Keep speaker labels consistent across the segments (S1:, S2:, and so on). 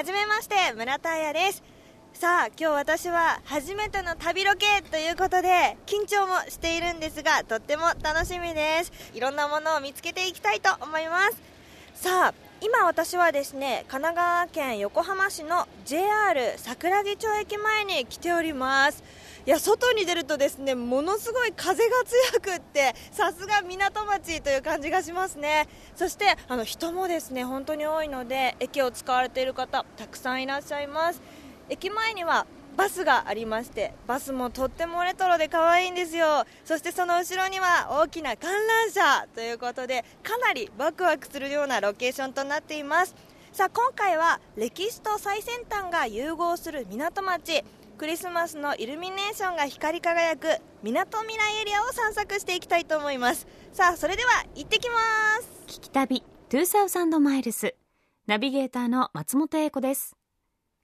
S1: はじめまして村田彩です。さあ今日私は初めての旅ロケということで緊張もしているんですがとっても楽しみです。いろんなものを見つけていきたいと思います。さあ今私はですね神奈川県横浜市の JR 桜木町駅前に来ております。外に出るとですねものすごい風が強くってさすが港町という感じがしますね。そしてあの人もですね本当に多いので駅を使われている方たくさんいらっしゃいます。駅前にはバスがありましてバスもとってもレトロで可愛いんですよ。そしてその後ろには大きな観覧車ということでかなりワクワクするようなロケーションとなっています。さあ今回は歴史と最先端が融合する港町。クリスマスのイルミネーションが光り輝くみなとみらいエリアを散策していきたいと思います。さあそれでは行ってきます。
S2: 聞き旅2000マイルスナビゲーターの松本英子です。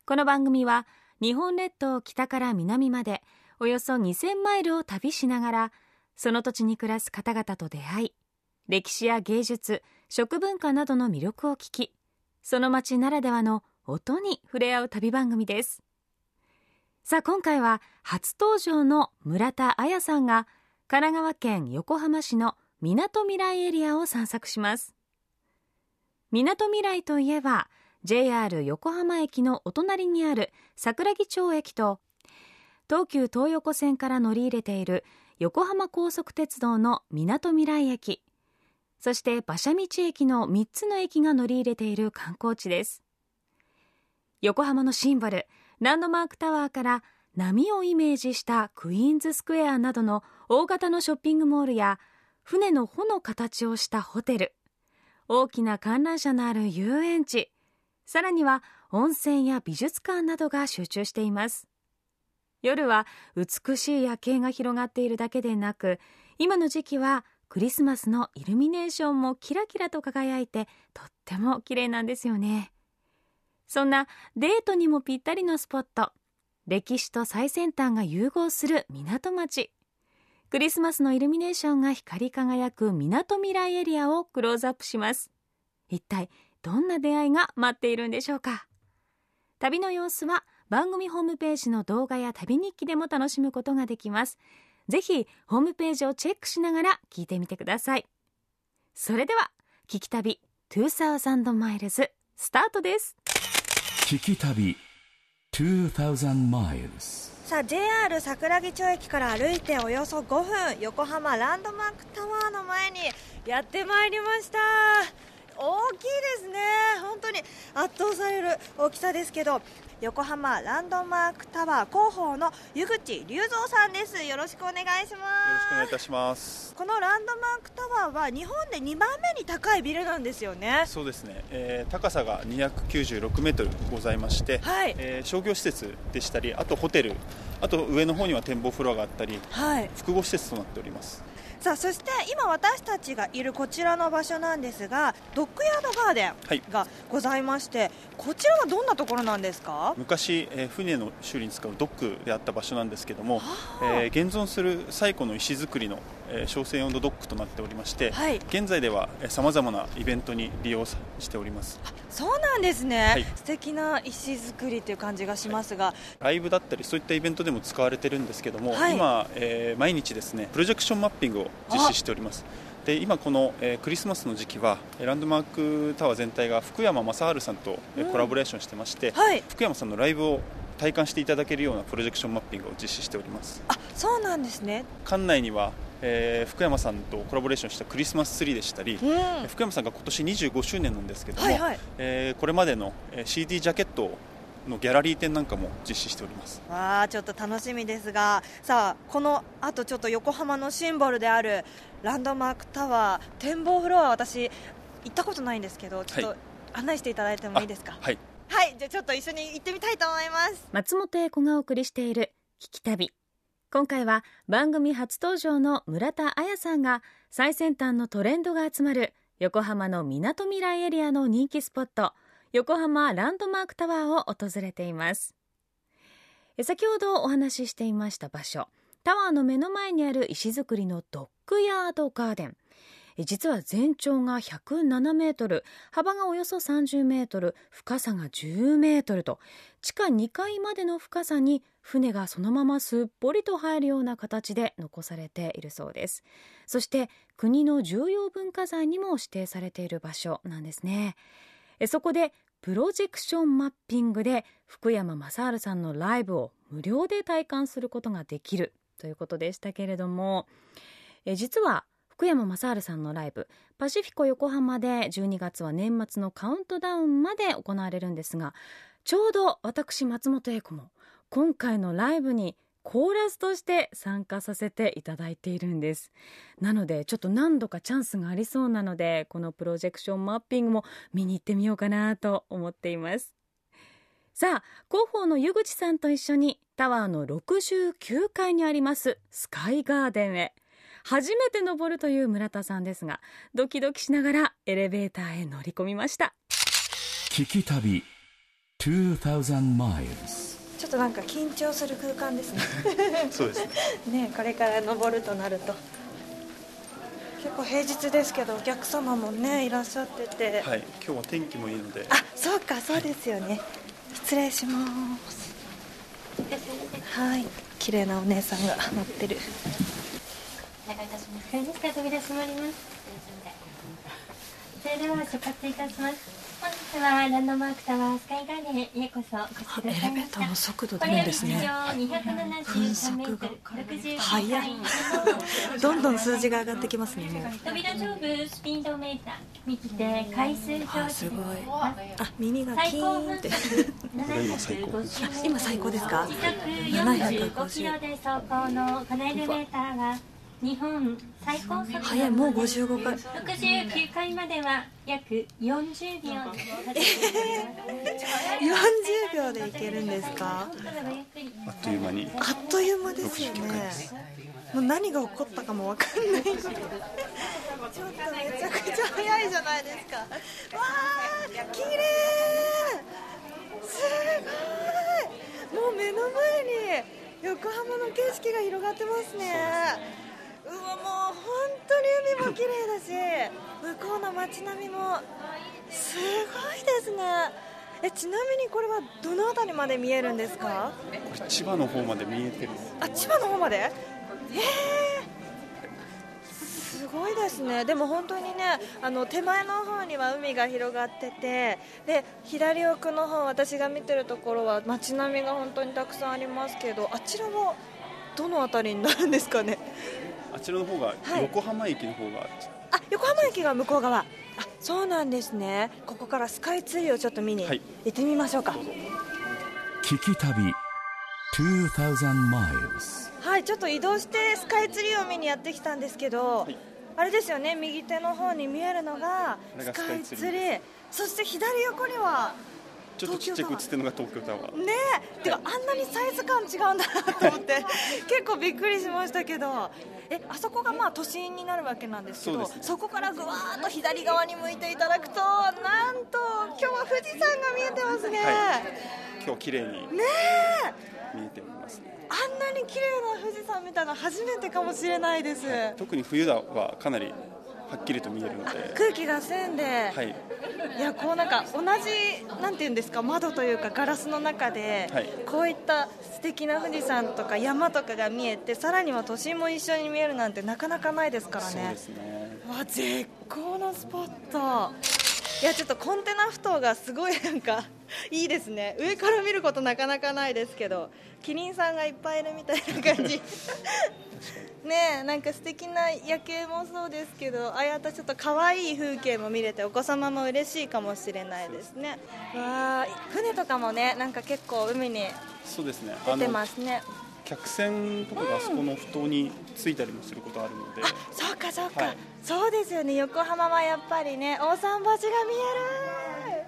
S2: この番組は日本列島北から南までおよそ2000マイルを旅しながらその土地に暮らす方々と出会い歴史や芸術食文化などの魅力を聞きその街ならではの音に触れ合う旅番組です。さあ今回は初登場の村田彩さんが神奈川県横浜市のみなとみらいエリアを散策します。みなとみらいといえば JR 横浜駅のお隣にある桜木町駅と東急東横線から乗り入れている横浜高速鉄道のみなとみらい駅そして馬車道駅の3つの駅が乗り入れている観光地です。横浜のシンボルランドマークタワーから波をイメージしたクイーンズスクエアなどの大型のショッピングモールや船の帆の形をしたホテル大きな観覧車のある遊園地さらには温泉や美術館などが集中しています夜は美しい夜景が広がっているだけでなく今の時期はクリスマスのイルミネーションもキラキラと輝いてとっても綺麗なんですよねそんなデートにもぴったりのスポット。歴史と最先端が融合する港町。クリスマスのイルミネーションが光り輝くみなとみらいエリアをクローズアップします。一体どんな出会いが待っているんでしょうか。旅の様子は番組ホームページの動画や旅日記でも楽しむことができます。ぜひホームページをチェックしながら聞いてみてください。それでは聞き旅2000マイルズスタートです。
S3: 聞き旅2000 miles
S1: さあ JR 桜木町駅から歩いておよそ5分横浜ランドマークタワーの前にやってまいりました。大きいですね。本当に圧倒される大きさですけど横浜ランドマークタワー広報の湯口隆三さんです。よろしくお願いします。よろし
S4: くお願いいたします。
S1: このランドマークタワーは日本で2番目に高いビルなんですよね。
S4: そうですね、えー、高さが296メートルございまして、
S1: はい。
S4: えー、商業施設でしたりあとホテルあと上の方には展望フロアがあったり、
S1: はい、
S4: 複合施設となっております
S1: さあそして今私たちがいるこちらの場所なんですがドッグヤードガーデンがございまして、はい、こちらはどんなところなんですか？
S4: 昔、えー、船の修理に使うドックであった場所なんですけども、えー、現存する最古の石造りのえー、商船用のドックとなっておりまして、はい、現在ではさまざまなイベントに利用しております
S1: そうなんですね、はい、素敵な石造りという感じがしますが、はい、
S4: ライブだったりそういったイベントでも使われてるんですけども、はい、今、えー、毎日ですねプロジェクションマッピングを実施しております。で今この、えー、クリスマスの時期はランドマークタワー全体が福山雅治さんと、うん、コラボレーションしてまして、福山さんのライブを体感していただけるようなプロジェクションマッピングを実施しております。
S1: あそうなんですね。
S4: 館内にはえー、福山さんとコラボレーションしたクリスマスツリーでしたり、うん、福山さんが今年25周年なんですけども、はいはい、えー、これまでの CD ジャケットのギャラリー展なんかも実施しております。
S1: わあちょっと楽しみですがさあこのあとちょっと横浜のシンボルであるランドマークタワー展望フロア私行ったことないんですけどちょっと案内していただいてもいいですか？
S4: はい。
S1: はいじゃあちょっと一緒に行ってみたいと思います。
S2: 松本英子がお送りしている聞き旅今回は番組初登場の村田彩さんが最先端のトレンドが集まる横浜のみなとみらいエリアの人気スポット横浜ランドマークタワーを訪れています。先ほどお話ししていました場所タワーの目の前にある石造りのドッグヤードガーデン。実は全長が107メートル幅がおよそ30メートル深さが10メートルと地下2階までの深さに船がそのまますっぽりと入るような形で残されているそうです。そして国の重要文化財にも指定されている場所なんですね。そこでプロジェクションマッピングで福山雅治さんのライブを無料で体感することができるということでしたけれどもえ実は福山雅治さんのライブパシフィコ横浜で12月は年末のカウントダウンまで行われるんですがちょうど私松本英子も今回のライブにコーラスとして参加させていただいているんです。なのでちょっと何度かチャンスがありそうなのでこのプロジェクションマッピングも見に行ってみようかなと思っています。さあ広報の湯口さんと一緒にタワーの69階にありますスカイガーデンへ。初めて登るという村田さんですがドキドキしながらエレベーターへ乗り込みました。
S3: 聞き旅2000 miles
S1: ちょっとなんか緊張する空間ですね。
S4: そうですね。
S1: ねこれから登るとなると。結構平日ですけどお客様もねいらっしゃってて、
S4: はい今日は天気もいいので。
S1: あそうかそうですよね、失礼します。はい綺麗なお姉さんが乗ってる。
S5: お願いいたします。はい、ですから扉閉まります。それでは出発いたします。本日はランドマークタワースカイガーデンへようこそお越しくださいました。
S1: 速度
S5: これより地上273メートル、60
S1: 速いどんどん数字が上がってきますね
S5: 扉上部スピードメーター、右手回数表示
S1: すごいあ耳がキーンって
S5: 速
S4: 今最高分
S5: 750
S1: 今最高ですか
S5: 時速45キロで走行のこのエレベーターは日本最高速度
S1: 早いもう55回
S5: 69階までは約40秒。
S1: 40秒でいけるんですか？
S4: あっという間に。
S1: あっという間ですよね。もう何が起こったかもわかんないちょっとめちゃくちゃ早いじゃないですか。わー綺麗すごい。もう目の前に横浜の景色が広がってますねうわもう本当に海も綺麗だし向こうの街並みもすごいですね。えちなみにこれはどの辺りまで見えるんですか？
S4: これ千葉の方まで見えてる。
S1: あ千葉の方まで？え。ー、すごいですね。でも本当にねあの手前の方には海が広がっててで左奥の方私が見てるところは街並みが本当にたくさんありますけどあちらはどの辺りになるんですかね？
S4: あちらの方が
S1: はい。
S4: 横浜駅の方が
S1: あ横浜駅が向こう側。あそうなんですね。ここからスカイツリーをちょっと見に
S4: はい。
S1: 行ってみましょうか。
S3: 聞き旅2000 miles
S1: はい、ちょっと移動してスカイツリーを見にやってきたんですけど、
S4: い。
S1: あれですよね、右手の方に見えるのが
S4: これが
S1: スカイツリー。
S4: スカイツリー。
S1: そして左横には
S4: ちょっとちっちゃく映ってるのが東京タワー。
S1: ねえ、てかあんなにサイズ感違うんだなと思って。結構びっくりしましたけど。えあそこがまあ都心になるわけなんですけど
S4: ね。
S1: こからぐわーっと左側に向いていただくとなんと今日は富士山が見えてますね、
S4: はい。今日綺麗に
S1: ねえ。
S4: 見えておりますね。
S1: あんなに綺麗な富士山見たの初めてかもしれないです、
S4: 特に冬だはかなりはっきりと見えるので。
S1: 空気が澄んで、
S4: はい。
S1: いやこうなんか同じなんていうんですか窓というかガラスの中で、
S4: はい。
S1: こういった素敵な富士山とか山とかが見えてさらには都心も一緒に見えるなんてなかなかないですからね。
S4: そうですね。
S1: わ絶好のスポットいやちょっとコンテナふ頭がすごいなんかいいですね。上から見ることなかなかないですけどキリンさんがいっぱいいるみたいな感じ。ねえなんか素敵な夜景もそうですけどああやったちょっと可愛い風景も見れてお子様も嬉しいかもしれないですね。わあ船とかもねなんか結構海に
S4: そうですね。
S1: 出てますね。
S4: 客船とかがあそこの埠頭についたりもすることあるので、
S1: そうかそうか、
S4: はい
S1: そうですよね。横浜はやっぱりね大桟橋が見える。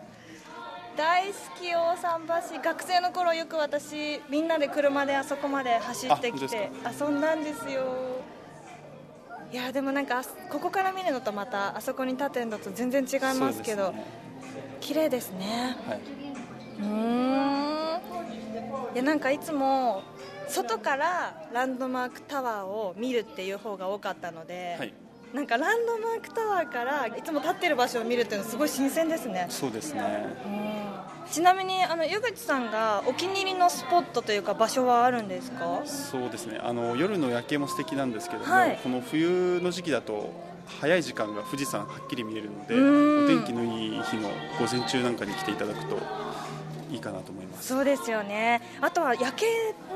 S1: 大好き大桟橋。学生の頃よく私みんなで車であそこまで走ってき
S4: あ
S1: て
S4: 本
S1: 遊んだんですよ。いやでもなんかあここから見るのとまたあそこに立ってるのと全然違いますけど
S4: そうですね。
S1: 綺麗ですね。
S4: はい。う
S1: ーん。いやなんかいつも外からランドマークタワーを見るっていう方が多かったので、
S4: はい
S1: なんかランドマークタワーからいつも立ってる場所を見るっていうのはすごい新鮮ですね。
S4: そうですね。
S1: ちなみにあの湯口さんがお気に入りのスポットというか場所はあるんですか？
S4: そうですね。あの夜の夜景も素敵なんですけども、
S1: はい。
S4: この冬の時期だと早い時間が富士山はっきり見えるので
S1: うん。
S4: お天気のいい日の午前中なんかに来ていただくといいかなと思います。
S1: そうですよね。あとは夜景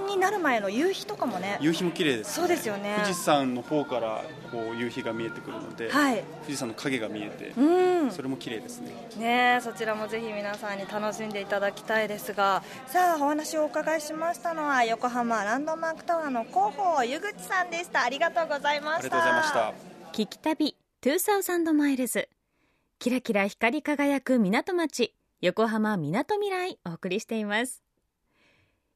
S1: になる前の夕日とかもね。
S4: 夕日も綺麗です、
S1: そうですよね。
S4: 富士山の方からこう夕日が見えてくるので、
S1: はい。
S4: 富士山の影が見えて、
S1: うん。
S4: それも綺麗ですね。
S1: ねえそちらもぜひ皆さんに楽しんでいただきたいですが。さあお話をお伺いしましたのは横浜ランドマークタワーの広報湯口さんでした。ありがとうございました。
S4: ありがとうございました。
S2: 聞き旅2000マイルズ。キラキラ光り輝く港町横浜みなとみらいお送りしています。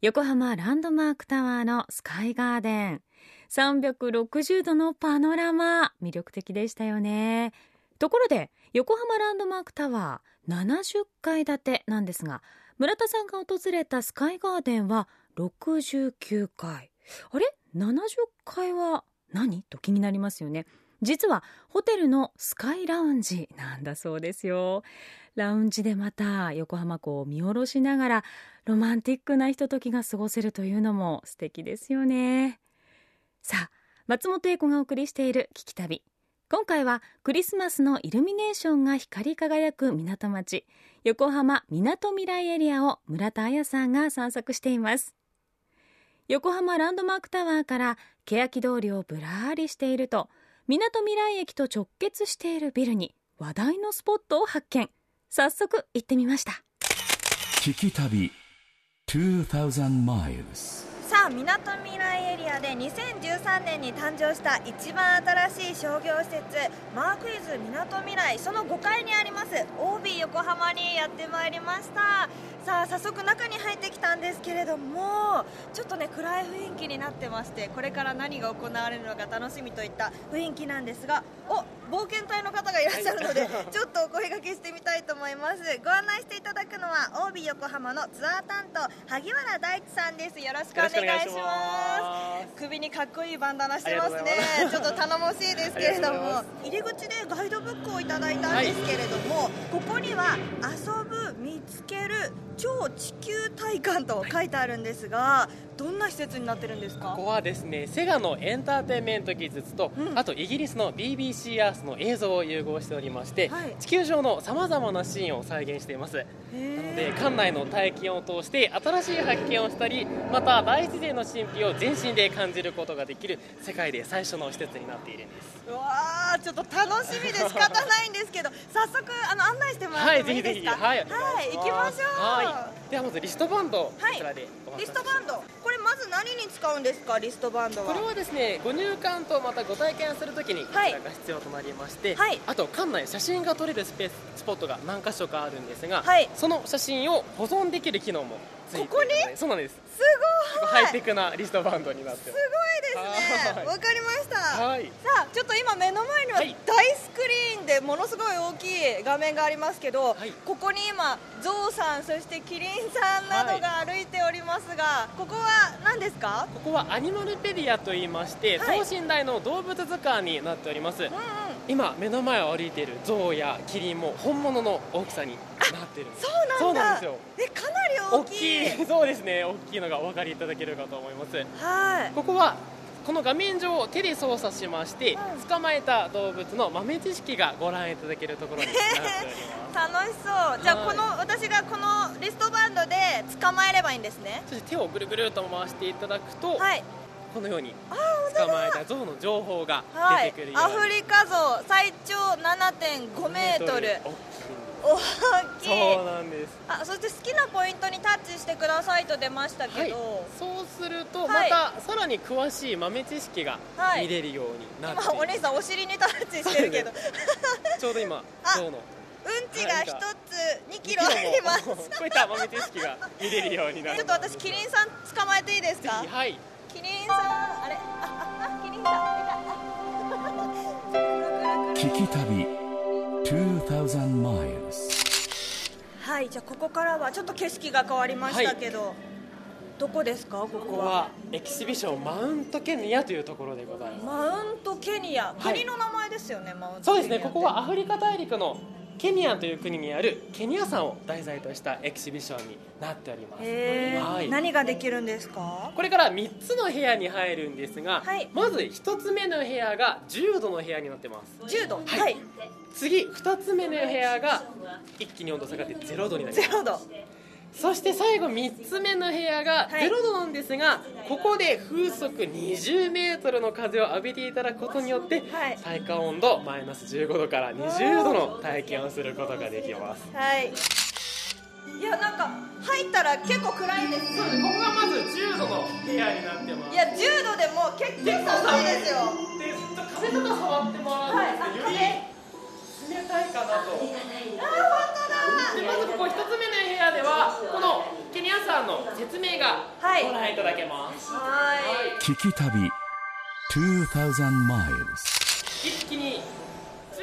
S2: 横浜ランドマークタワーのスカイガーデン。360度のパノラマ。魅力的でしたよね。ところで横浜ランドマークタワー70階建てなんですが村田さんが訪れたスカイガーデンは69階。あれ？70階は何？と気になりますよね。実はホテルのスカイラウンジなんだそうですよ。ラウンジでまた横浜港を見下ろしながらロマンティックなひとときが過ごせるというのも素敵ですよね。さあ松本英子がお送りしている聞き旅。今回はクリスマスのイルミネーションが光り輝く港町横浜みなとみらいエリアを村田彩さんが散策しています。横浜ランドマークタワーから欅通りをぶらーりしているとみなとみらい駅と直結しているビルに話題のスポットを発見。早速行ってみました。
S3: 聞き旅2000 miles
S1: さあみなとみらいエリアで2013年に誕生した一番新しい商業施設マークイズみなとみらい。その5階にあります OB 横浜にやってまいりました。さあ早速中に入ってきたんですけれどもちょっとね暗い雰囲気になってましてこれから何が行われるのか楽しみといった雰囲気なんですがお冒険隊の方がいらっしゃるので、ちょっとお声掛けしてみたいと思います。ご案内していただくのは OB 横浜のツアー担当萩原大地さんです。よろしくお願いしま
S6: ます。
S1: 首にかっこいいバンダナしてますね。ちょっと頼もしいですけれども入り口でガイドブックをいただいたんですけれども、ここには遊ぶ見つける超地球体感と書いてあるんですがどんな施設になってるんですか？
S6: ここはですねセガのエンターテインメント技術と、
S1: うん。
S6: あとイギリスの BBC アースの映像を融合しておりまして、
S1: はい。
S6: 地球上のさまざまなシーンを再現しています。なので館内の体験を通して新しい発見をしたりまた大自然の神秘を全身で感じることができる世界で最初の施設になっているんです。
S1: うわーちょっと楽しみで仕方ないんですけど早速あの案内してもらってもいいですか？
S6: はい
S1: はい行きましょう。
S6: はい。ではまずリストバンド、
S1: はい。
S6: こちらで
S1: リストバンド。これまず何に使うんですか？リストバンドは。
S6: これはですねご入館とまたご体験するときにこち
S1: はい。
S6: らが必要となりまして、
S1: はい。
S6: あと館内写真が撮れるスペーススポットが何箇所かあるんですが、
S1: はい。
S6: その写真を保存できる機能も
S1: ここに？
S6: そうなんです。
S1: すごい。
S6: ハイテクなリストバンドになって
S1: す。ごいですね。
S6: はい。
S1: わかりました。
S6: はい。
S1: さあちょっと今目の前には
S6: はい。
S1: 大スクリーンでものすごい大きい画面がありますけど、
S6: はい。
S1: ここに今ゾウさんそしてキリンさんなどが歩いておりますが、ここは何ですか？
S6: ここはアニマルペディアといいまして、
S1: はい。
S6: 等身大の動物図鑑になっております、
S1: うんうん
S6: 今目の前を歩いているゾウやキリンも本物の大きさになってるんです。
S1: そうなん
S6: ですよ。
S1: えかなり
S6: 大
S1: 大きい。
S6: きい。そうですね。大きいのがお分かりいただけるかと思います。
S1: はい。
S6: ここはこの画面上を手で操作しまして、
S1: うん。
S6: 捕まえた動物の豆知識がご覧いただけるところになっております。
S1: 楽しそう。じゃあ
S6: はい。
S1: この私がこのリストバンドで捕まえればいいんですね。
S6: そして手をぐるぐると回していただくと、
S1: はい
S6: このように捕まえた象の情報が
S1: はい。
S6: 出てくるように、
S1: アフリカゾウ最長7.5メートル。
S6: 大きい。そうなんです。
S1: あそして好きなポイントにタッチしてくださいと出ましたけど、
S6: はい、そうすると
S1: はい。
S6: またさらに詳しい豆知識が
S1: はい。
S6: 見れるようになって。い
S1: 今
S6: る、
S1: お兄さんお尻にタッチしてるけど。
S6: ちょうど今
S1: あ
S6: 象の。
S1: うんちが一つ2キロ
S6: 2
S1: あります。
S6: こういった豆知識が見れるようになる。
S1: ちょっと私キリンさん捕まえていいですか？
S6: はい
S1: キリンさんあれ？あああキリンさんいた。
S3: 聞き旅2000 miles
S1: はいじゃあここからはちょっと景色が変わりましたけど、どこですか？ここは。
S6: ここはエキシビションマウントケニアというところでございます。
S1: マウントケニア、
S6: はい。
S1: 国の名前ですよねマウントケニア
S6: そうですねここはア
S1: あ
S6: フリカ大陸のケニアという国にあるケニア山を題材としたエキシビションになっております。はい。
S1: 何ができるんですか？
S6: これから3つの部屋に入るんですが、
S1: はい。
S6: まず1つ目の部屋が10度の部屋になってます。
S1: 10度？
S6: はい。
S1: はい、
S6: 次2つ目の部屋が一気に温度下がって0度になります。
S1: 0度
S6: そして最後3つ目の部屋が
S1: はい。
S6: 0度なんですが、ここで風速20メートルの風を浴びていただくことによって、
S1: はい。
S6: 体感温度マイナス15度から20度の体験をすることができます。
S1: はい。いやなんか入ったら結構暗いです。
S6: そうですここがまず10度の部屋になってます。
S1: いや10度でも結構寒いですよ。
S6: でちょっと壁とか触ってもら
S1: はいあ
S6: うんですけど、より冷たいかなと。
S1: あ本
S6: でまずここ1つ目の部屋ではこのケニアさんの説明が
S1: はい。
S6: ご覧いただけます、
S1: 当だはい。
S3: 聞き旅2000 miles
S6: 一気に10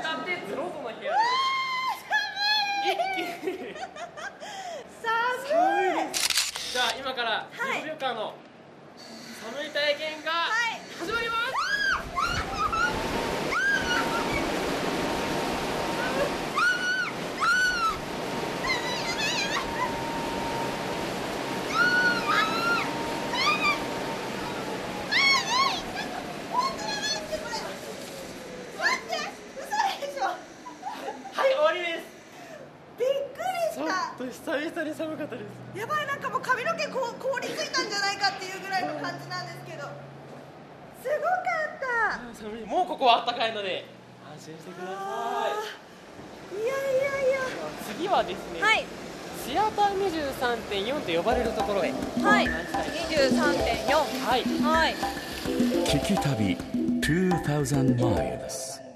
S6: 分かかって0度の部屋で。す一気に。
S1: 寒い
S6: じゃあ今から
S1: はい
S6: 15秒間の寒い体験が
S1: はい。
S6: 始まります、
S1: 待って嘘でしょ
S6: はい終わりです
S1: びっくり
S6: ちょ
S1: した
S6: っと久々に寒かったです
S1: やばいなんかもう髪の毛こう凍りついたんじゃないかっていうぐらいの感じなんですけどすごかった
S6: 寒いもうここは暖かいので安心してください
S1: いやいやいや
S6: 次はですね、
S1: はい
S6: シアター23.4と呼ばれるところへ
S1: はい
S6: 案内したい
S1: 23.4
S6: はい
S1: はい
S3: 聞き旅2000 miles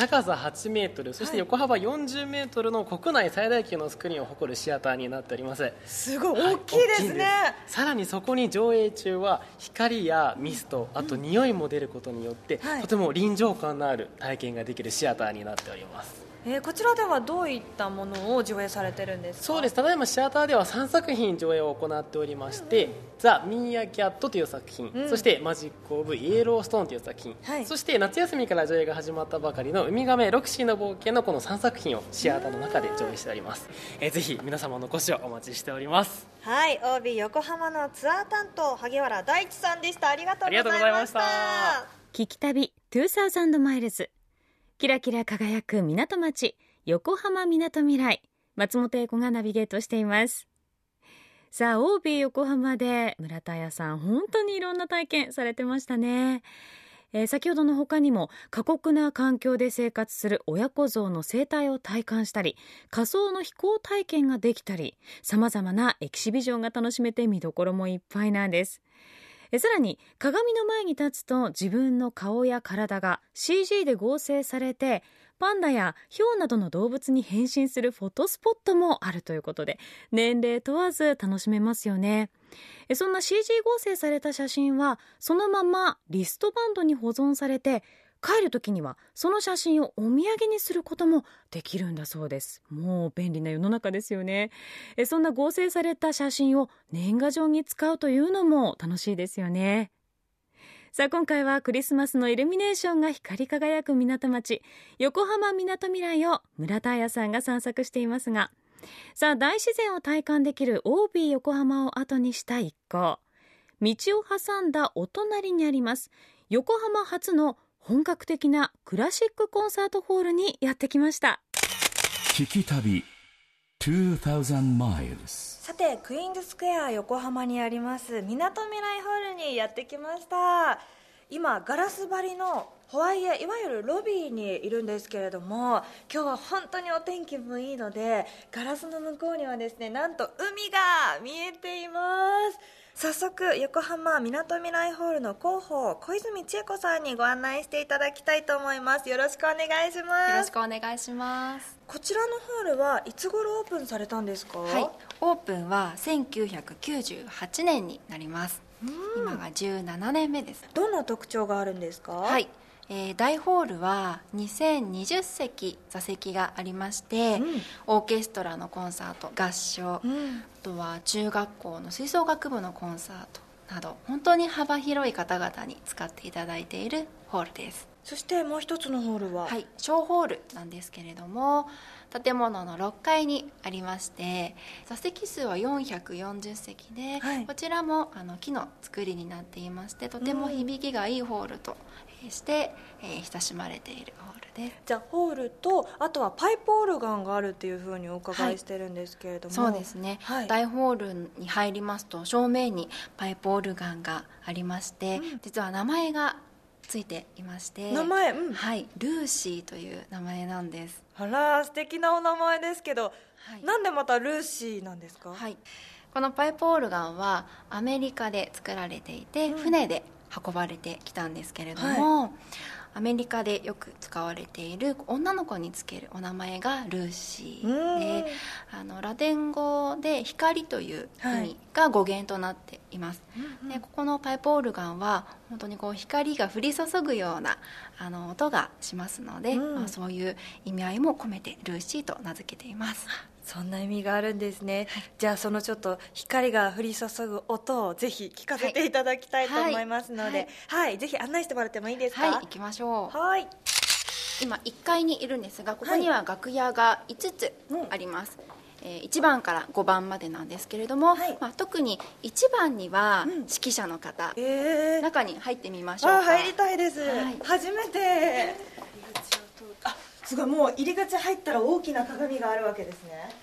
S6: 高さ8メートルそして横幅40メートルの国内最大級のスクリーンを誇るシアターになっております。
S1: すごい。大きいですね、
S6: さらにそこに上映中は光やミストあと匂いも出ることによって、
S1: はい。
S6: とても臨場感のある体験ができるシアターになっております
S1: えーこちらではどういったものを上映されてるんですか？
S6: そうです。ただいまシアターでは3作品上映を行っておりまして「ザ・ミーアキャット」という作品、
S1: うん。
S6: そして「マジック・オブ・イエローストーン」という作品、
S1: はい。
S6: そして夏休みから上映が始まったばかりの「ウミガメロクシーの冒険」のこの3作品をシアターの中で上映しております、えーぜひ皆様のお越しをお待ちしております。
S1: はい OB 横浜のツアー担当萩原大地さんでした。ありがとうございました。
S6: ありがとうございました。
S2: 聞き旅2000マイルズキラキラ輝く港町横浜みなとみらい松本英子がナビゲートしています。さあ OB 横浜で村田屋さん本当にいろんな体験されてましたね。えー先ほどの他にも過酷な環境で生活する親子象の生態を体感したり仮想の飛行体験ができたりさまざまなエキシビジョンが楽しめて見どころもいっぱいなんです。さらに鏡の前に立つと自分の顔や体が CG で合成されてパンダやヒョウなどの動物に変身するフォトスポットもあるということで年齢問わず楽しめますよね。そんな CG 合成された写真はそのままリストバンドに保存されて帰る時にはその写真をお土産にすることもできるんだそうです。もう便利な世の中ですよね。えそんな合成された写真を年賀状に使うというのも楽しいですよね。さあ今回はクリスマスのイルミネーションが光り輝く港町横浜みなとみらいを村田彩さんが散策していますがさあ大自然を体感できる OB 横浜を後にした一行。道を挟んだお隣にあります横浜初の本格的なクラシックコンサートホールにやってきました。
S3: 聞き旅2000 miles
S1: さてクイーンズスクエア横浜にありますみなとみらいホールにやってきました。今ガラス張りのホワイエいわゆるロビーにいるんですけれども今日は本当にお天気もいいのでガラスの向こうにはですねなんと海が見えています早速横浜みなとみらいホールの広報小泉千恵子さんにご案内していただきたいと思います。よろしくお願いします。
S7: よろしくお願いします。
S1: こちらのホールはいつ頃オープンされたんですか？
S7: はい、オープンは1998年になります。今が17年目です。
S1: どんな特徴があるんですか？
S7: はい、えー大ホールは2020席座席がありまして、
S1: うん。
S7: オーケストラのコンサート合唱、
S1: うん。
S7: とは中学校の吹奏楽部のコンサートなど本当に幅広い方々に使っていただいているホールです。
S1: そしてもう一つのホールは？
S7: はい小ホールなんですけれども建物の6階にありまして座席数は440席で、
S1: はい。
S7: こちらもあの木の作りになっていましてとても響きがいいホールとして、えー親しまれているホールです。
S1: じゃあホールとあとはパイプオルガンがあるっていうふうにお伺いしてるんですけれども、
S7: そうですね、
S1: はい。
S7: 大ホールに入りますと正面にパイプオルガンがありまして、実は名前がついていまして
S1: 名前うん。
S7: はい。ルーシーという名前なんです。
S1: あら素敵なお名前ですけど、
S7: はい。
S1: なんでまたルーシーなんですか、
S7: はい。このパイプオルガンはアメリカで作られていて、船で運ばれてきたんですけれども、アメリカでよく使われている女の子につけるお名前がルーシーであのラテン語で光という意味が語源となっています、でここのパイプオルガンは本当にこう光が降り注ぐようなあの音がしますので、
S1: うん。
S7: まあ、そういう意味合いも込めてルーシーと名付けています
S1: そんな意味があるんですね、じゃあそのちょっと光が降り注ぐ音をぜひ聞かせていただきたいと
S7: はい
S1: 思いますので、はい。ぜひ案内してもらってもいいですか？
S7: はい。行きましょう。
S1: はい。
S7: 今1階にいるんですがここには楽屋が5つあります、えー1番から5番までなんですけれども、
S1: はい。
S7: まあ、特に1番には
S1: うん。
S7: 指揮者の方、
S1: えー、
S7: 中に入ってみましょうか。
S1: あ入りたいです、
S7: はい。
S1: 初めて。あすごいもう入り口入ったら大きな鏡があるわけですね。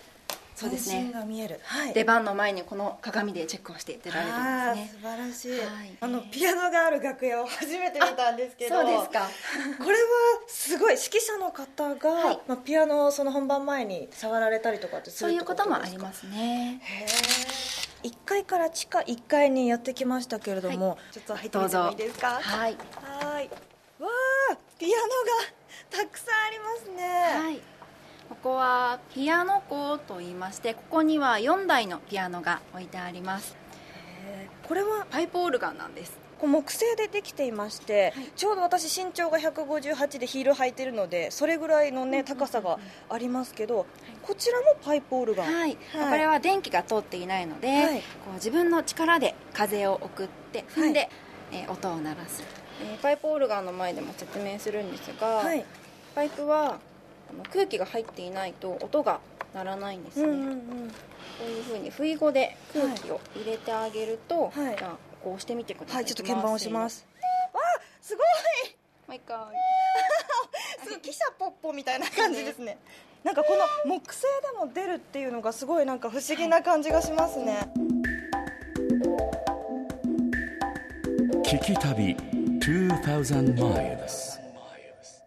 S7: そうですね。
S1: が見える。はい。
S7: 出番の前にこの鏡でチェックをして出られるんですね。
S1: 素晴らしい、
S7: はい。
S1: あのピアノがある楽屋を初めて見たんですけど
S7: そうですか。
S1: これはすごい指揮者の方が、
S7: はい。
S1: まあ、ピアノをその本番前に触られたりとかって
S7: そういうこともありますね。
S1: へえ1階から地下1階にやってきましたけれども、
S7: は
S1: ちょっと入ってみてもいいですか？
S7: はい。
S1: はい。わあピアノがたくさんありますね、
S7: はい。ここはピアノ庫と言いましてここには4台のピアノが置いてあります。
S1: これは？
S7: パイプオルガンなんです。
S1: こう木製でできていまして、
S7: はい。
S1: ちょうど私身長が158でヒール履いてるのでそれぐらいのね、高さがありますけど、こちらもパイプオルガン。
S7: はい、これは電気が通っていないので、
S1: はい。
S7: こう自分の力で風を送って踏んで、えー音を鳴らす、えーパイプオルガンの前でも説明するんですが、
S1: はい。
S7: パイプは空気が入っていないと音が鳴らないんですね、
S1: うんうんうん。
S7: こういうふうに不意語で空気を入れてあげると、
S1: はい。
S7: じゃあこう押してみてください。
S1: はいちょっと鍵盤押します。わあすごい。
S7: もう一回。
S1: すごい汽車ポッポみたいな感じですね。なんかこの木製でも出るっていうのがすごいなんか不思議な感じがしますね、
S3: 聞き旅。2000 miles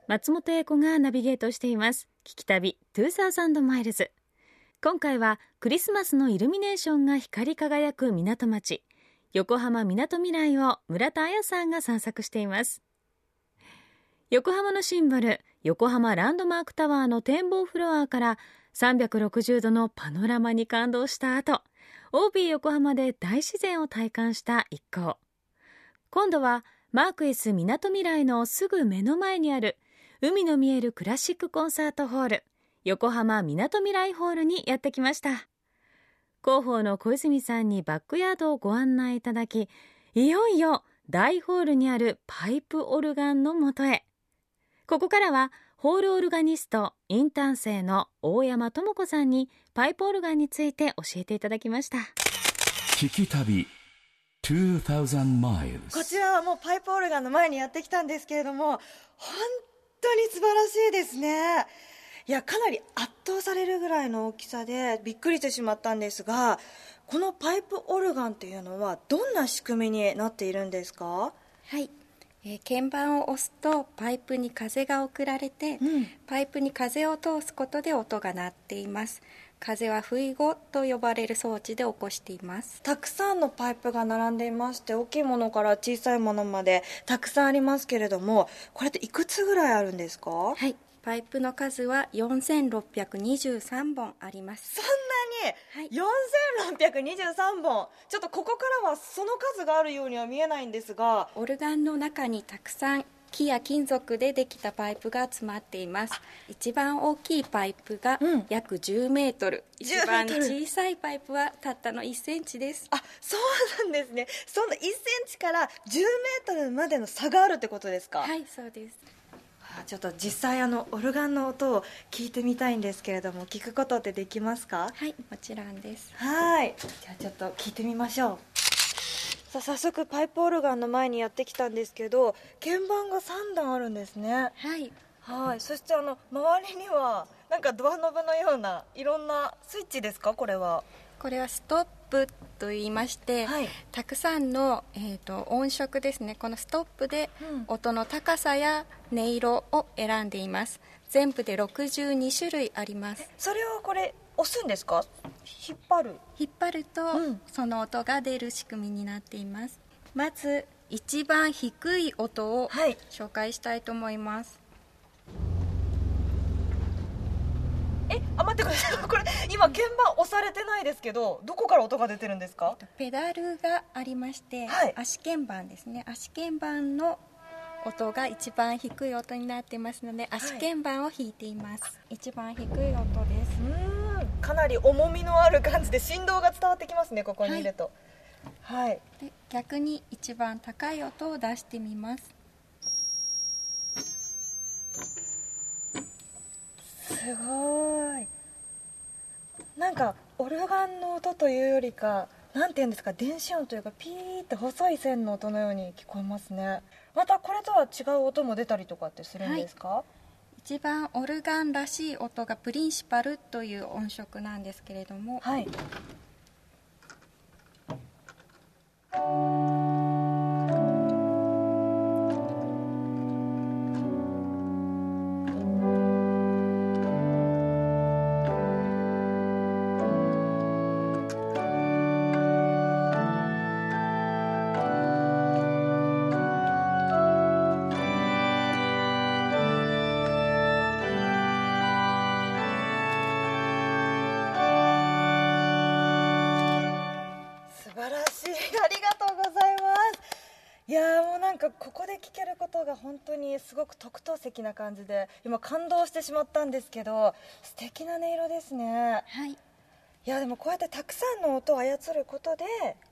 S2: 松本英子がナビゲートしています。聞き旅2000マイルズ今回はクリスマスのイルミネーションが光り輝く港町。横浜みなとみらいを村田彩さんが散策しています。横浜のシンボル横浜ランドマークタワーの展望フロアから360度のパノラマに感動した後 OB 横浜で大自然を体感した一行。今度はマークエスみなとみらいのすぐ目の前にある海の見えるクラシックコンサートホール横浜みなとみらいホールにやってきました。広報の小泉さんにバックヤードをご案内いただきいよいよ大ホールにあるパイプオルガンのもとへ。ここからはホールオルガニストインターン生の大山智子さんにパイプオルガンについて教えていただきました。
S3: 聞き旅
S1: こちらはもうパイプオルガンの前にやってきたんですけれども本当に素晴らしいですね。いやかなり圧倒されるぐらいの大きさでびっくりしてしまったんですがこのパイプオルガンっていうのはどんな仕組みになっているんですか？
S8: はい、えー鍵盤を押すとパイプに風が送られて、
S1: うん。
S8: パイプに風を通すことで音が鳴っています風は不意語と呼ばれる装置で起こしています。
S1: たくさんのパイプが並んでいまして大きいものから小さいものまでたくさんありますけれどもこれっていくつぐらいあるんですか？
S8: はい。パイプの数は4623本あります。
S1: そんなに？4623本。ちょっとここからはその数があるようには見えないんですが。
S8: オルガンの中にたくさん木や金属でできたパイプが詰まっています。一番大きいパイプが約10メートル、一番小さいパイプはたったの1センチです。
S1: あそうなんですね。その1センチから10メートルまでの差があるってことですか？
S8: はいそうです。
S1: ちょっと実際あのオルガンの音を聞いてみたいんですけれども聞くことってできますか？
S8: はいもちろんです。
S1: はい。じゃあちょっと聞いてみましょうさあ早速パイプオルガンの前にやってきたんですけど鍵盤が3段あるんですね。
S8: はい。
S1: はい。そしてあの周りにはなんかドアノブのようないろんなスイッチですか？これは。
S8: これはストップと言いまして、
S1: はい。
S8: たくさんの、えー、と音色ですね。このストップで
S1: うん。
S8: 音の高さや音色を選んでいます。全部で62種類あります。
S1: それをこれ押すんですか？引っ張る。
S8: 引っ張ると、
S1: うん。
S8: その音が出る仕組みになっています。まず一番低い音を
S1: はい。
S8: 紹介したいと思います、
S1: えあ待ってください。これ今鍵盤押されてないですけどどこから音が出てるんですか？
S8: ペダルがありまして、
S1: はい。
S8: 足鍵盤ですね。足鍵盤の音が一番低い音になってますので足鍵盤を弾いています、一番低い音です。
S1: うーんかなり重みのある感じで振動が伝わってきますねここにいると。はい、
S8: で逆に一番高い音を出してみます。
S1: すごい。なんかオルガンの音というよりかなんていうんですか電子音というかピーって細い線の音のように聞こえますね。またこれとは違う音も出たりとかってするんですか、
S8: 一番オルガンらしい音がプリンシパルという音色なんですけれども、
S1: はい。すごく特等席な感じで今感動してしまったんですけど素敵な音色ですね。
S8: はい。
S1: いやでもこうやってたくさんの音を操ることで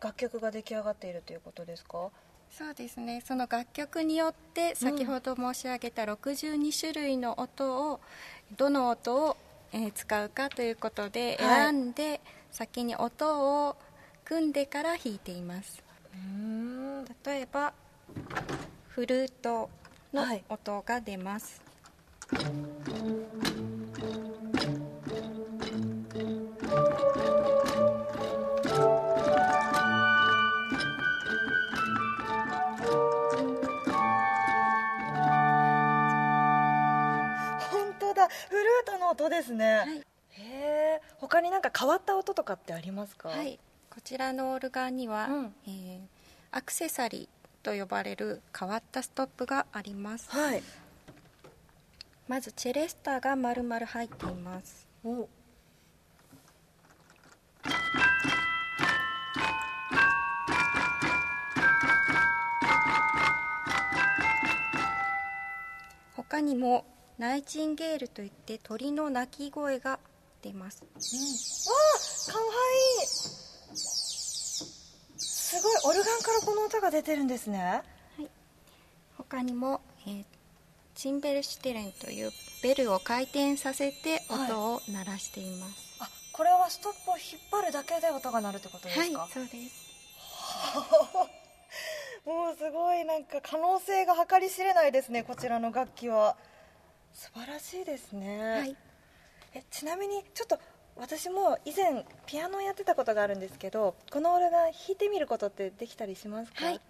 S1: 楽曲が出来上がっているということですか？
S8: そうですね。その楽曲によって先ほど申し上げた62種類の音をどの音を、えー使うかということで
S1: はい。
S8: 選んで、先に音を組んでから弾いています。
S1: うん。
S8: 例えばフルートの
S1: はい。
S8: 音が出ます、
S1: 本当だ。フルートの音ですね、
S8: はい。
S1: へえ他になんか変わった音とかってありますか？
S8: はい、こちらのオルガンには、
S1: うん。
S8: えーアクセサリーと呼ばれる変わったストップがあります。
S1: はい。
S8: まずチェレスタが丸々入っています。
S1: お。
S8: 他にもナイチンゲールといって鳥の鳴き声が出ます。
S1: わあ音が出てるんですね。
S8: 他にも、えーチンベルシュテレンというベルを回転させて音を鳴らしています、
S1: あこれはストップを引っ張るだけで音が鳴るってことです
S8: はい
S1: か、
S8: そうです。
S1: もうすごい。なんか可能性が計り知れないですねこちらの楽器は。素晴らしいですね、
S8: はい。
S1: えちなみにちょっと私も以前ピアノをやってたことがあるんですけどこのオルガン弾いてみることってできたりしますか？
S8: はい。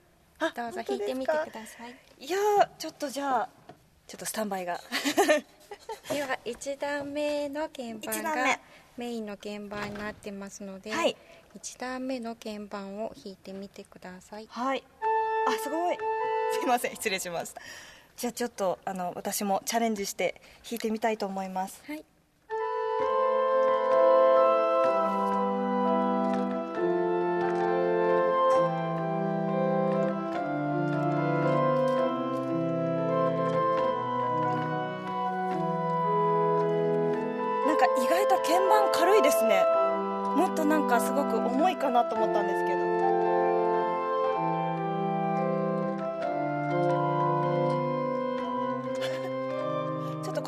S1: あ
S8: どうぞ。弾いてみてください。
S1: いやーちょっとじゃあちょっとスタンバイが。
S8: では1段目の鍵
S1: 一
S8: 盤がメインの鍵盤になってますので、
S1: はい。
S8: 1段目の鍵盤を弾いてみてください。
S1: はい。あすごい。すいません失礼しました。じゃあちょっとあの私もチャレンジして弾いてみたいと思います。
S8: はい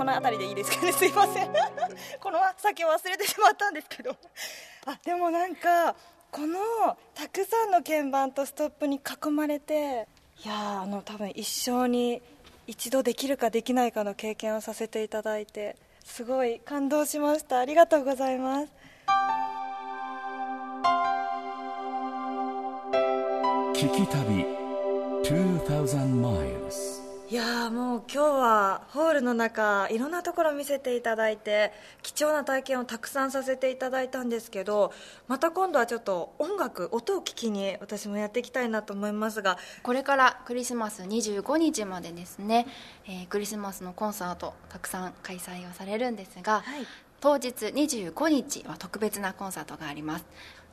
S1: この辺りでいいですかね。すいません。この先忘れてしまったんですけど。あでもなんかこのたくさんの鍵盤とストップに囲まれていやあの多分一生に一度できるかできないかの経験をさせていただいてすごい感動しました。ありがとうございます。
S3: 聞き旅2000 miles.
S1: いやーもう今日はホールの中いろんなところ見せていただいて貴重な体験をたくさんさせていただいたんですけどまた今度はちょっと音楽音を聞きに私もやっていきたいなと思いますが
S7: これからクリスマス25日までですね、えークリスマスのコンサートたくさん開催をされるんですが、
S1: はい。
S7: 当日25日は特別なコンサートがあります。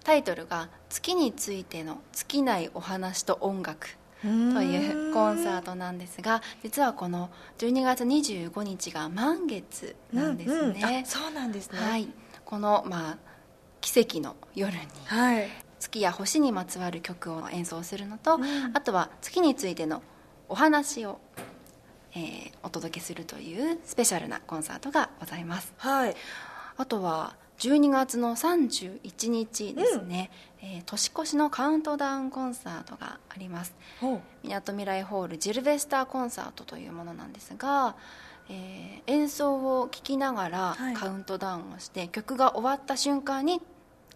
S7: タイトルが「月についての尽きないお話と音楽」というコンサートなんですが実はこの12月25日が満月なんです
S1: うんうん。そうなんですね。
S7: はい、この、まあ、奇跡の夜に
S1: はい。
S7: 月や星にまつわる曲を演奏するのと、
S1: うん。
S7: あとは月についてのお話を、えーお届けするというスペシャルなコンサートがございます。
S1: はい。
S7: あとは12月の31日ですね、えー年越しのカウントダウンコンサートがあります。
S1: ほ
S7: みなとみらいホールジルベスターコンサートというものなんですが、えー演奏を聴きながら
S1: はい。
S7: カウントダウンをして、曲が終わった瞬間に、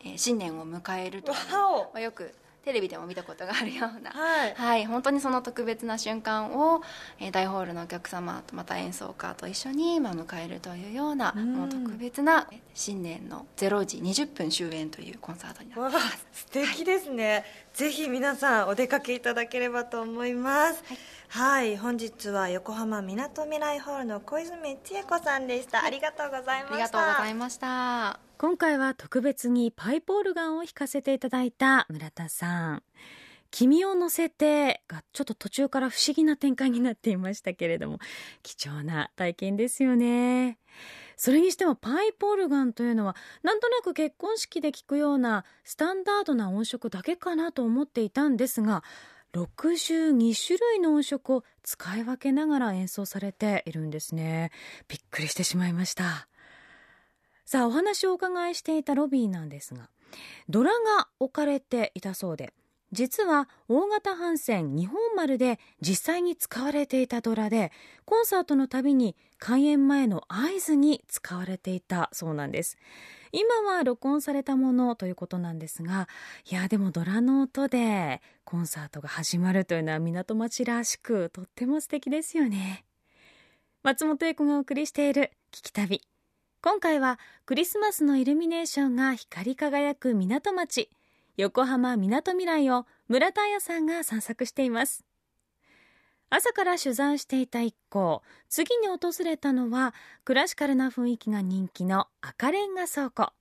S7: えー新年を迎えるというまあ、よくテレビでも見たことがあるような、
S1: はい。
S7: はい、本当にその特別な瞬間を、えー大ホールのお客様とまた演奏家と一緒に、まあ、迎えるというような
S1: うん。
S7: もう特別なえー新年の0時20分終演というコンサートになって
S1: わあ素敵ですね、ぜひ皆さんお出かけいただければと思います。はい、本日は横浜みなとみらいホールの小泉千恵子さんでした。ありがとうございました。
S7: ありがとうございました
S2: 今回は特別にパイプオルガンを弾かせていただいた村田さん「君を乗せて」がちょっと途中から不思議な展開になっていましたけれども貴重な体験ですよね。それにしてもパイプオルガンというのはなんとなく結婚式で聴くようなスタンダードな音色だけかなと思っていたんですが62種類の音色を使い分けながら演奏されているんですね。びっくりしてしまいました。さあお話をお伺いしていたロビーなんですがドラが置かれていたそうで実は大型帆船日本丸で実際に使われていたドラでコンサートのたびに開演前の合図に使われていたそうなんです。今は録音されたものということなんですがいやでもドラの音でコンサートが始まるというのは港町らしくとっても素敵ですよね。松本英子がお送りしている「聞き旅」今回はクリスマスのイルミネーションが光り輝く港町横浜みなとみらいを村田彩さんが散策しています。朝から取材していた一行次に訪れたのはクラシカルな雰囲気が人気の赤レンガ倉庫。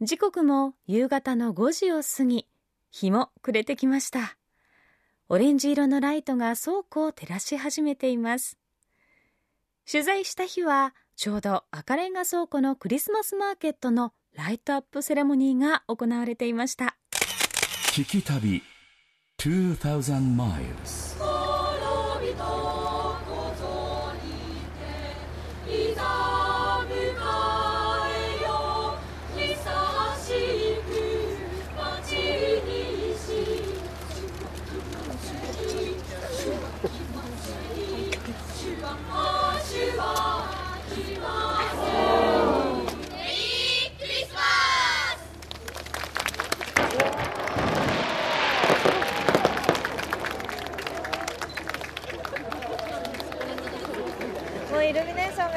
S2: 時刻も夕方の5時を過ぎ日も暮れてきました。オレンジ色のライトが倉庫を照らし始めています。取材した日はちょうど赤レンガ倉庫のクリスマスマーケットのライトアップセレモニーが行われていました。
S3: 聞き旅2000 miles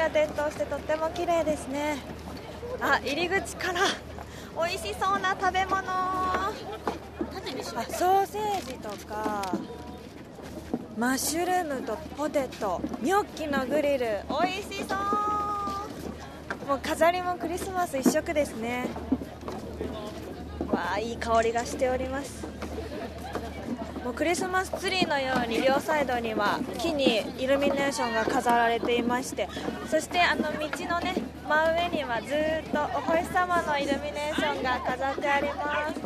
S1: が点灯してとっても綺麗ですね。あ入り口から美味しそうな食べ物。あソーセージとかマッシュルームとポテトニョッキのグリル美味しそう。もう飾りもクリスマス一色ですね。わあいい香りがしておりますもうクリスマスツリーのように両サイドには木にイルミネーションが飾られていましてそしてあの道のね真上にはずっとお星様のイルミネーションが飾ってあります。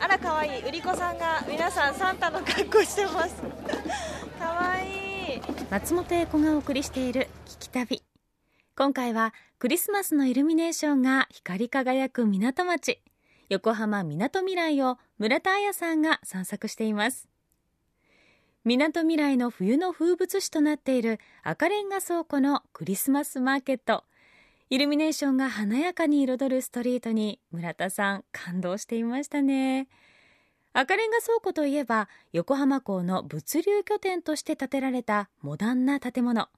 S1: あらかわいい売り子さんが皆さんサンタの格好してます。かわいい。
S2: 松本英子がお送りしている聞き旅。今回はクリスマスのイルミネーションが光り輝く港町。横浜みなとみらいを村田彩さんが散策しています。みなとみらいの冬の風物詩となっている赤レンガ倉庫のクリスマスマーケット。イルミネーションが華やかに彩るストリートに村田さん感動していましたね。赤レンガ倉庫といえば横浜港の物流拠点として建てられたモダンな建物。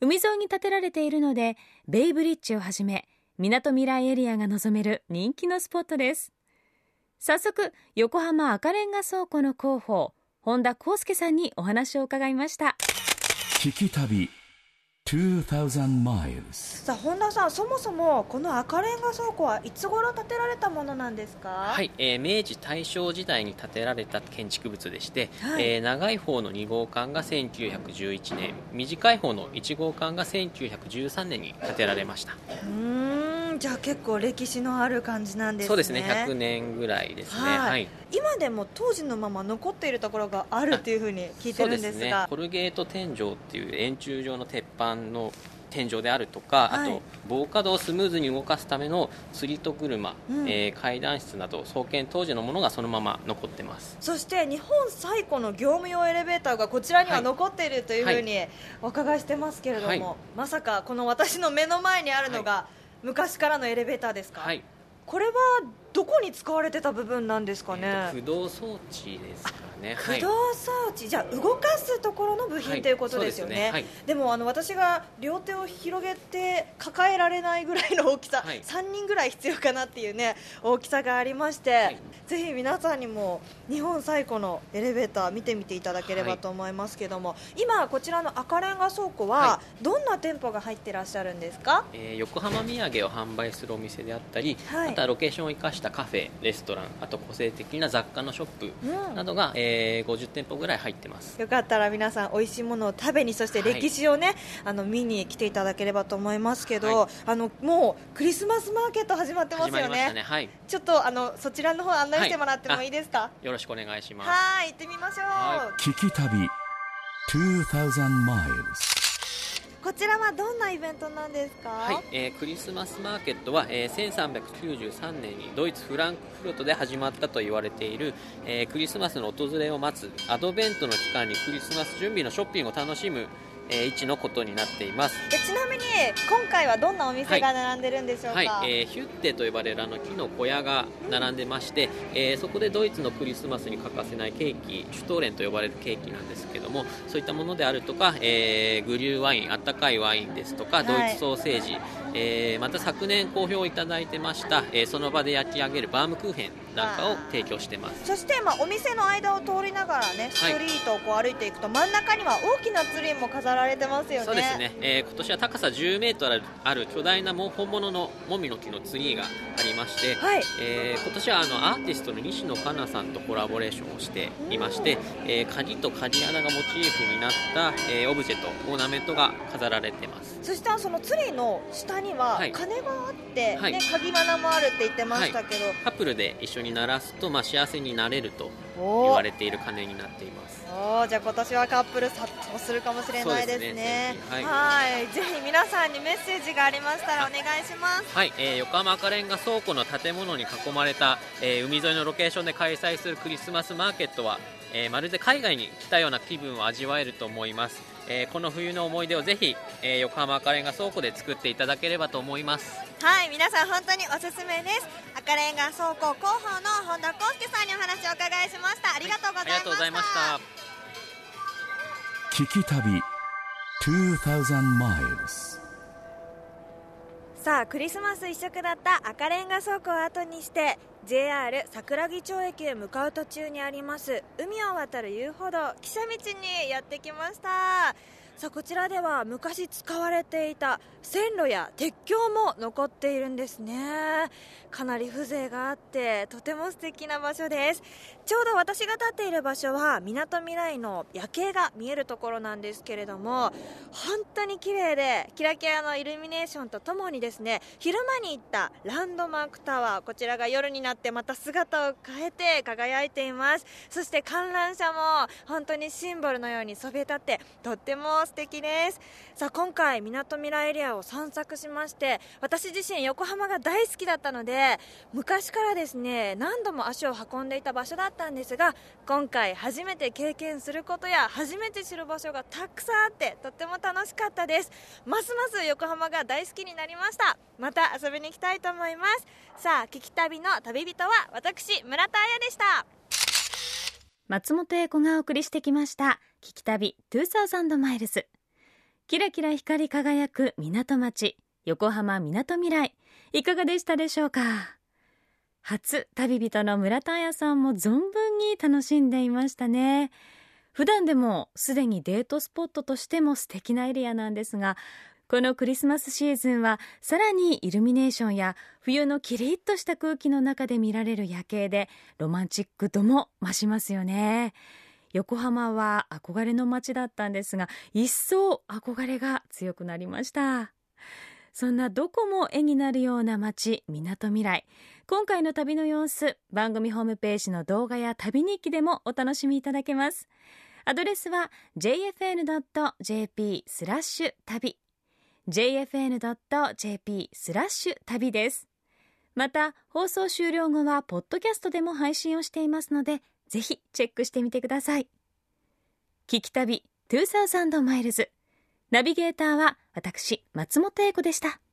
S2: 海沿いに建てられているのでベイブリッジをはじめみなとみらいエリアが望める人気のスポットです。早速横浜赤レンガ倉庫の広報本田康介さんにお話を伺いました。
S3: 聞き旅2000 miles
S1: さあ本田さんそもそもこの赤レンガ倉庫はいつ頃建てられたものなんですか？
S9: はい、えー明治大正時代に建てられた建築物でして、
S1: はい。
S9: えー長い方の2号館が1911年短い方の1号館が1913年に建てられました。
S1: うーんじゃあ結構歴史のある感じなんですね。
S9: そうですね。100年ぐらいですね。
S1: はい。
S9: はい。
S1: 今でも当時のまま残っているところがあるっていうふうに聞いてるんですが。
S9: ね。コルゲート天井っていう円柱状の鉄板の天井であるとか、
S1: はい。
S9: あと防火戸をスムーズに動かすための釣りと車、
S1: うん。
S9: えー階段室など創建当時のものがそのまま残ってます。
S1: そして日本最古の業務用エレベーターがこちらには
S9: はい。
S1: 残っているというふうにお伺いしてますけれども、
S9: はい。
S1: まさかこの私の目の前にあるのが昔からのエレベーターですか、
S9: はい。
S1: これはどこに使われてた部分なんですかね、
S9: えーと駆動装置ですかね。
S1: 駆動装置、じゃあ動かすところの部品
S9: はい
S1: ということですよね,、
S9: そうですね。はい。
S1: でもあの私が両手を広げて抱えられないぐらいの大きさ、
S9: はい。
S1: 3人ぐらい必要かなっていうね大きさがありまして、
S9: はい。
S1: ぜひ皆さんにも日本最古のエレベーター見てみていただければ
S9: はい。
S1: と思いますけども、今こちらの赤レンガ倉庫は
S9: は
S1: どんな店舗が入ってらっしゃるんですか、
S9: えー横浜土産を販売するお店であったり、
S1: はい。
S9: あとはロケーションを生かしたカフェレストランあと個性的な雑貨のショップ
S1: うん。
S9: などが、えー50店舗ぐらい入ってます。
S1: よかったら皆さん美味しいものを食べにそして
S9: はい
S1: 歴史をね、あの見に来ていただければと思いますけど、
S9: はい。
S1: あのもうクリスマスマーケット始まってます
S9: 始ま
S1: よね
S9: りましたね。はい。
S1: ちょっとあのそちらの方案内してもらっても
S9: はい
S1: いいですか？
S9: よろしくお願いします。
S1: はい行ってみましょう、
S9: は
S3: 聞き旅2000 miles
S1: こちらはどんなイベントなんですか？
S9: はい、えークリスマスマーケットは、えー1393年にドイツ・フランクフルトで始まったと言われている、えークリスマスの訪れを待つアドベントの期間にクリスマス準備のショッピングを楽しむ、えー位置のことになっています。
S1: でちなみに今回はどんなお店が並んでるんでしょうか、
S9: はい、えーヒュッテと呼ばれるあの木の小屋が並んでまして、えーそこでドイツのクリスマスに欠かせないケーキシュトーレンと呼ばれるケーキなんですけどもそういったものであるとか、えーグリューワインあったかいワインですとか、
S1: い。
S9: ドイツソーセージ、えーまた昨年好評いただいてました、えーその場で焼き上げるバームクーヘンなんかを提供してます。
S1: そして、まあ、お店の間を通りながらねストリートをこう歩いていくと、真ん中には大きなツリーも飾られてますよね。
S9: そうですね、えー今年は高さ10メートルある巨大なも本物のもみの木のツリーがありまして、
S1: はい。
S9: えー今年はあのアーティストの西野カナさんとコラボレーションをしていまして、えー鍵と鍵穴がモチーフになった、えーオブジェとオーナメントが飾られてます。
S1: そしてそのツリーの下には
S9: はい。
S1: 鐘があって、
S9: はい。
S1: ね、鍵穴もあるって言ってましたけど、
S9: カップルで一緒に鳴らすと、まあ、幸せになれると言われている鐘になっています。
S1: おーじゃあ今年はカップル殺到するかもしれないですね。
S9: ね
S1: はい。ぜひ皆さんにメッセージがありましたらお願いします。
S9: はい、えー横浜赤レンガ倉庫の建物に囲まれた、えー海沿いのロケーションで開催するクリスマスマーケットは、えーまるで海外に来たような気分を味わえると思います、えーこの冬の思い出をぜひ、えー横浜赤レンガ倉庫で作っていただければと思います
S1: はい皆さん本当におすすめです。赤レンガ倉庫広報の本田康介さんにお話をお伺いしました。ありがとうございました,、
S9: ありがとうござい
S3: 聞き旅2000 miles.
S1: さあクリスマス一色だった赤レンガ倉庫を後にして JR 桜木町駅へ向かう途中にあります。海を渡る遊歩道汽車道にやってきましたさあこちらでは昔使われていた線路や鉄橋も残っているんですね。かなり風情があってとても素敵な場所です。ちょうど私が立っている場所はみなとみらいの夜景が見えるところなんですけれども本当に綺麗でキラキラのイルミネーションとともにですね昼間に行ったランドマークタワーこちらが夜になってまた姿を変えて輝いています。そして観覧車も本当にシンボルのようにそびえ立ってとっても素敵です。さあ今回みなとみらいエリアを散策しまして私自身横浜が大好きだったので昔からですね何度も足を運んでいた場所だったんですが今回初めて経験することや初めて知る場所がたくさんあってとっても楽しかったです。ますます横浜が大好きになりました。また遊びに行きたいと思います。さあ聞き旅の旅人は私村田彩でした。
S2: 松本英子がお送りしてきました。聞き旅2000マイルズ。キラキラ光り輝く港町横浜みなとみらいいかがでしたでしょうか？初旅人の村田彩さんも存分に楽しんでいましたね。普段でもすでにデートスポットとしても素敵なエリアなんですがこのクリスマスシーズンはさらにイルミネーションや冬のキリッとした空気の中で見られる夜景でロマンチック度も増しますよね。横浜は憧れの街だったんですが一層憧れが強くなりました。そんなどこも絵になるような街みなとみらい今回の旅の様子番組ホームページの動画や旅日記でもお楽しみいただけます。アドレスは jfn.jp スラッシュ旅。jfn.jp スラッシュ旅です。また放送終了後はポッドキャストでも配信をしていますのでぜひチェックしてみてください。聞き旅2000マイルズ。ナビゲーターは私松本英子でした。